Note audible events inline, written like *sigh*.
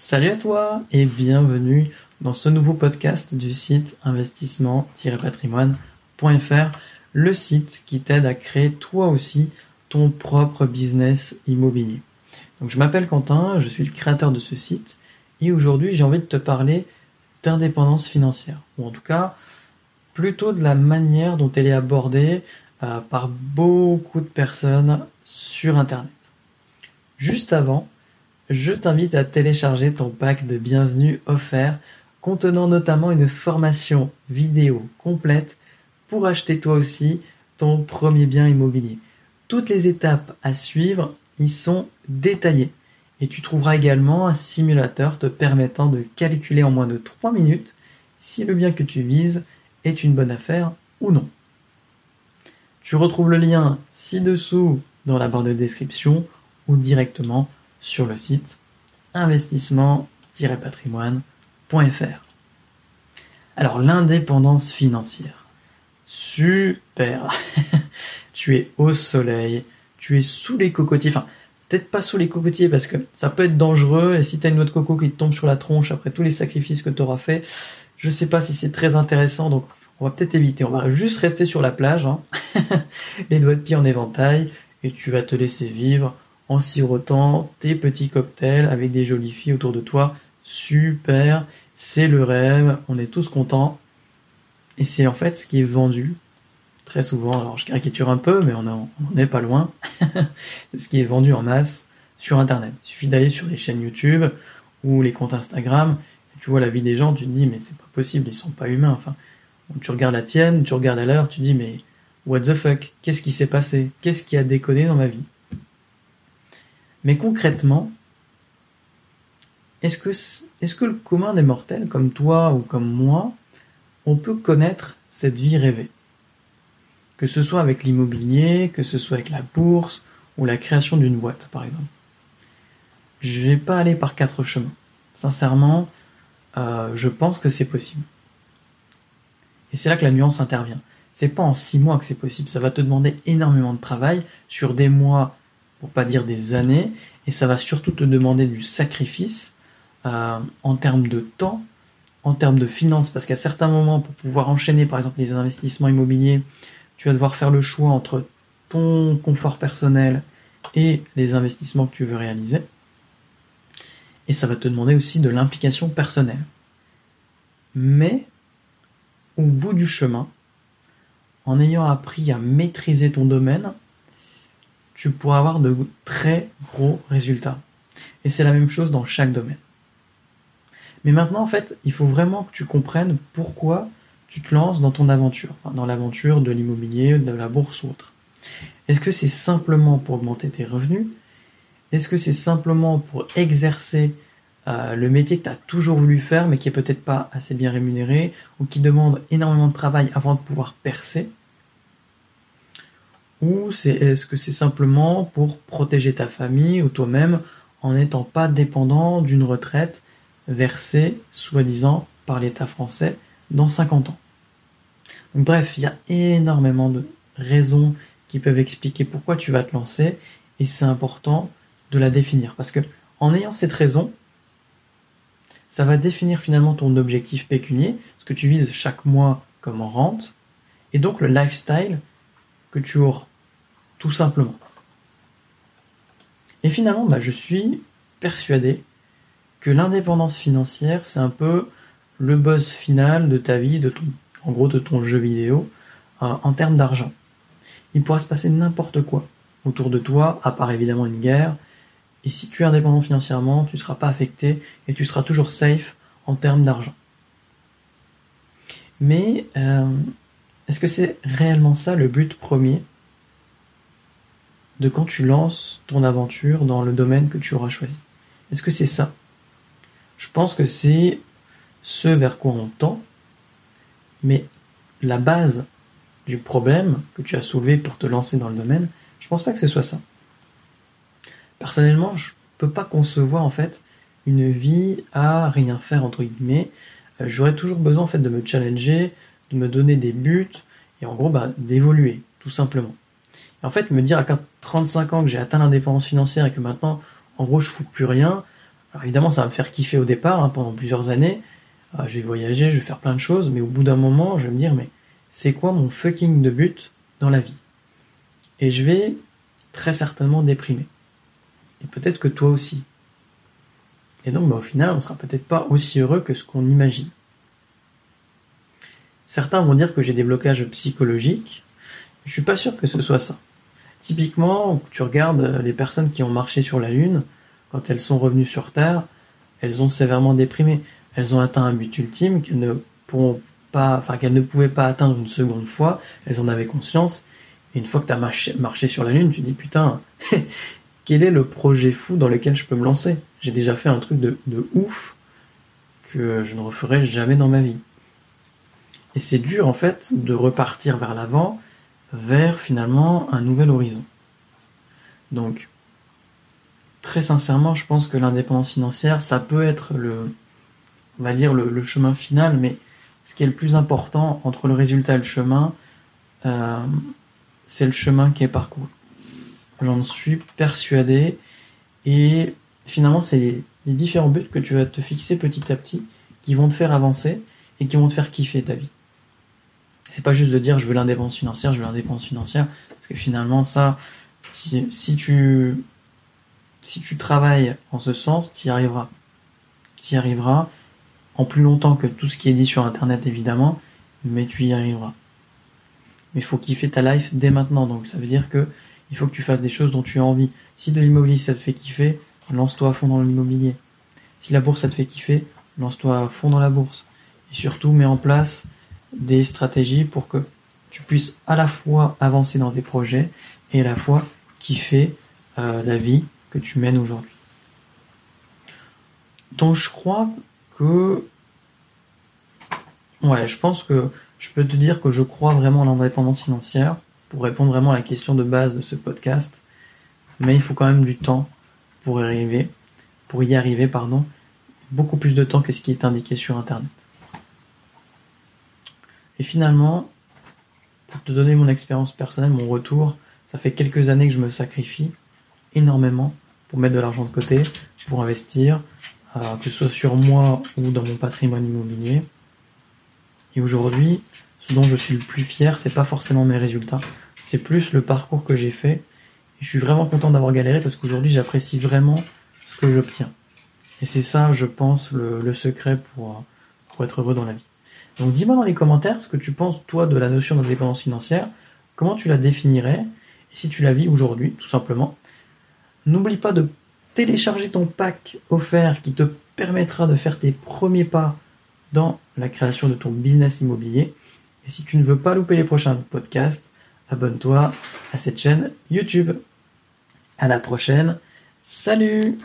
Salut à toi et bienvenue dans ce nouveau podcast du site investissement-patrimoine.fr, le site qui t'aide à créer toi aussi ton propre business immobilier. Donc je m'appelle Quentin, je suis le créateur de ce site et aujourd'hui j'ai envie de te parler d'indépendance financière ou en tout cas plutôt de la manière dont elle est abordée euh, par beaucoup de personnes sur internet. Juste avant, je t'invite à télécharger ton pack de bienvenue offert contenant notamment une formation vidéo complète pour acheter toi aussi ton premier bien immobilier. Toutes les étapes à suivre y sont détaillées et tu trouveras également un simulateur te permettant de calculer en moins de 3 minutes si le bien que tu vises est une bonne affaire ou non. Tu retrouves le lien ci-dessous dans la barre de description ou directement sur le site investissement-patrimoine.fr. Alors l'indépendance financière. Super. *laughs* tu es au soleil, tu es sous les cocotiers. Enfin, peut-être pas sous les cocotiers parce que ça peut être dangereux et si tu as une noix de coco qui te tombe sur la tronche après tous les sacrifices que tu auras fait, je sais pas si c'est très intéressant donc on va peut-être éviter. On va juste rester sur la plage, hein. *laughs* les doigts de pied en éventail et tu vas te laisser vivre en sirotant tes petits cocktails avec des jolies filles autour de toi. Super, c'est le rêve, on est tous contents. Et c'est en fait ce qui est vendu très souvent. Alors je caricature un peu, mais on n'en est pas loin. *laughs* c'est ce qui est vendu en masse sur Internet. Il suffit d'aller sur les chaînes YouTube ou les comptes Instagram. tu vois la vie des gens, tu te dis mais c'est pas possible, ils sont pas humains. Enfin, tu regardes la tienne, tu regardes à l'heure, tu te dis mais what the fuck, qu'est-ce qui s'est passé, qu'est-ce qui a déconné dans ma vie? Mais concrètement, est-ce que, le commun des mortels, comme toi ou comme moi, on peut connaître cette vie rêvée? Que ce soit avec l'immobilier, que ce soit avec la bourse ou la création d'une boîte, par exemple. Je vais pas aller par quatre chemins. Sincèrement, euh, je pense que c'est possible. Et c'est là que la nuance intervient. C'est pas en six mois que c'est possible. Ça va te demander énormément de travail sur des mois pour pas dire des années, et ça va surtout te demander du sacrifice euh, en termes de temps, en termes de finances, parce qu'à certains moments, pour pouvoir enchaîner par exemple les investissements immobiliers, tu vas devoir faire le choix entre ton confort personnel et les investissements que tu veux réaliser. Et ça va te demander aussi de l'implication personnelle. Mais, au bout du chemin, en ayant appris à maîtriser ton domaine, tu pourras avoir de très gros résultats. Et c'est la même chose dans chaque domaine. Mais maintenant, en fait, il faut vraiment que tu comprennes pourquoi tu te lances dans ton aventure, dans l'aventure de l'immobilier, de la bourse ou autre. Est-ce que c'est simplement pour augmenter tes revenus? Est-ce que c'est simplement pour exercer euh, le métier que tu as toujours voulu faire mais qui est peut-être pas assez bien rémunéré ou qui demande énormément de travail avant de pouvoir percer? Ou c'est est-ce que c'est simplement pour protéger ta famille ou toi-même en n'étant pas dépendant d'une retraite versée soi-disant par l'État français dans 50 ans? bref, il y a énormément de raisons qui peuvent expliquer pourquoi tu vas te lancer et c'est important de la définir parce que en ayant cette raison, ça va définir finalement ton objectif pécunier, ce que tu vises chaque mois comme en rente, et donc le lifestyle que tu auras tout simplement. Et finalement, bah, je suis persuadé que l'indépendance financière, c'est un peu le boss final de ta vie, de ton, en gros de ton jeu vidéo, euh, en termes d'argent. Il pourra se passer n'importe quoi autour de toi, à part évidemment une guerre. Et si tu es indépendant financièrement, tu ne seras pas affecté et tu seras toujours safe en termes d'argent. Mais euh, est-ce que c'est réellement ça le but premier? De quand tu lances ton aventure dans le domaine que tu auras choisi. Est-ce que c'est ça? Je pense que c'est ce vers quoi on tend, mais la base du problème que tu as soulevé pour te lancer dans le domaine, je pense pas que ce soit ça. Personnellement, je peux pas concevoir en fait une vie à rien faire entre guillemets. Euh, j'aurais toujours besoin en fait de me challenger, de me donner des buts et en gros bah, d'évoluer tout simplement. En fait, me dire à 35 ans que j'ai atteint l'indépendance financière et que maintenant, en gros, je fous plus rien, Alors évidemment, ça va me faire kiffer au départ, hein, pendant plusieurs années. Euh, je vais voyager, je vais faire plein de choses, mais au bout d'un moment, je vais me dire, mais c'est quoi mon fucking de but dans la vie? Et je vais très certainement déprimer. Et peut-être que toi aussi. Et donc, bah, au final, on sera peut-être pas aussi heureux que ce qu'on imagine. Certains vont dire que j'ai des blocages psychologiques. Je suis pas sûr que ce soit ça. Typiquement, tu regardes les personnes qui ont marché sur la Lune, quand elles sont revenues sur Terre, elles ont sévèrement déprimé. Elles ont atteint un but ultime qu'elles ne pourront pas, enfin qu'elles ne pouvaient pas atteindre une seconde fois. Elles en avaient conscience. Et une fois que tu as marché, sur la Lune, tu dis putain, *laughs* quel est le projet fou dans lequel je peux me lancer? J'ai déjà fait un truc de, de ouf que je ne referai jamais dans ma vie. Et c'est dur en fait de repartir vers l'avant, vers finalement un nouvel horizon. Donc, très sincèrement, je pense que l'indépendance financière, ça peut être le, on va dire le, chemin final, mais ce qui est le plus important entre le résultat et le chemin, euh, c'est le chemin qui est parcouru. J'en suis persuadé, et finalement, c'est les, les différents buts que tu vas te fixer petit à petit qui vont te faire avancer et qui vont te faire kiffer ta vie. C'est pas juste de dire je veux l'indépendance financière, je veux l'indépendance financière, parce que finalement ça, si, tu si tu travailles en ce sens, tu y arriveras. Tu y arriveras en plus longtemps que tout ce qui est dit sur internet évidemment, mais tu y arriveras. Mais il faut kiffer ta life dès maintenant, donc ça veut dire que il faut que tu fasses des choses dont tu as envie. Si de l'immobilier ça te fait kiffer, lance-toi à fond dans l'immobilier. Si la bourse ça te fait kiffer, lance-toi à fond dans la bourse. Et surtout, mets en place des stratégies pour que tu puisses à la fois avancer dans tes projets et à la fois kiffer euh, la vie que tu mènes aujourd'hui. Donc je crois que ouais, je pense que je peux te dire que je crois vraiment à l'indépendance financière pour répondre vraiment à la question de base de ce podcast. Mais il faut quand même du temps pour y arriver, pour y arriver, pardon, beaucoup plus de temps que ce qui est indiqué sur internet. Et finalement, pour te donner mon expérience personnelle, mon retour, ça fait quelques années que je me sacrifie énormément pour mettre de l'argent de côté, pour investir, euh, que ce soit sur moi ou dans mon patrimoine immobilier. Et aujourd'hui, ce dont je suis le plus fier, c'est pas forcément mes résultats, c'est plus le parcours que j'ai fait. Et je suis vraiment content d'avoir galéré parce qu'aujourd'hui, j'apprécie vraiment ce que j'obtiens. Et c'est ça, je pense, le, secret pour, pour être heureux dans la vie. Donc dis-moi dans les commentaires ce que tu penses toi de la notion d'indépendance financière, comment tu la définirais, et si tu la vis aujourd'hui, tout simplement. N'oublie pas de télécharger ton pack offert qui te permettra de faire tes premiers pas dans la création de ton business immobilier. Et si tu ne veux pas louper les prochains podcasts, abonne-toi à cette chaîne YouTube. À la prochaine. Salut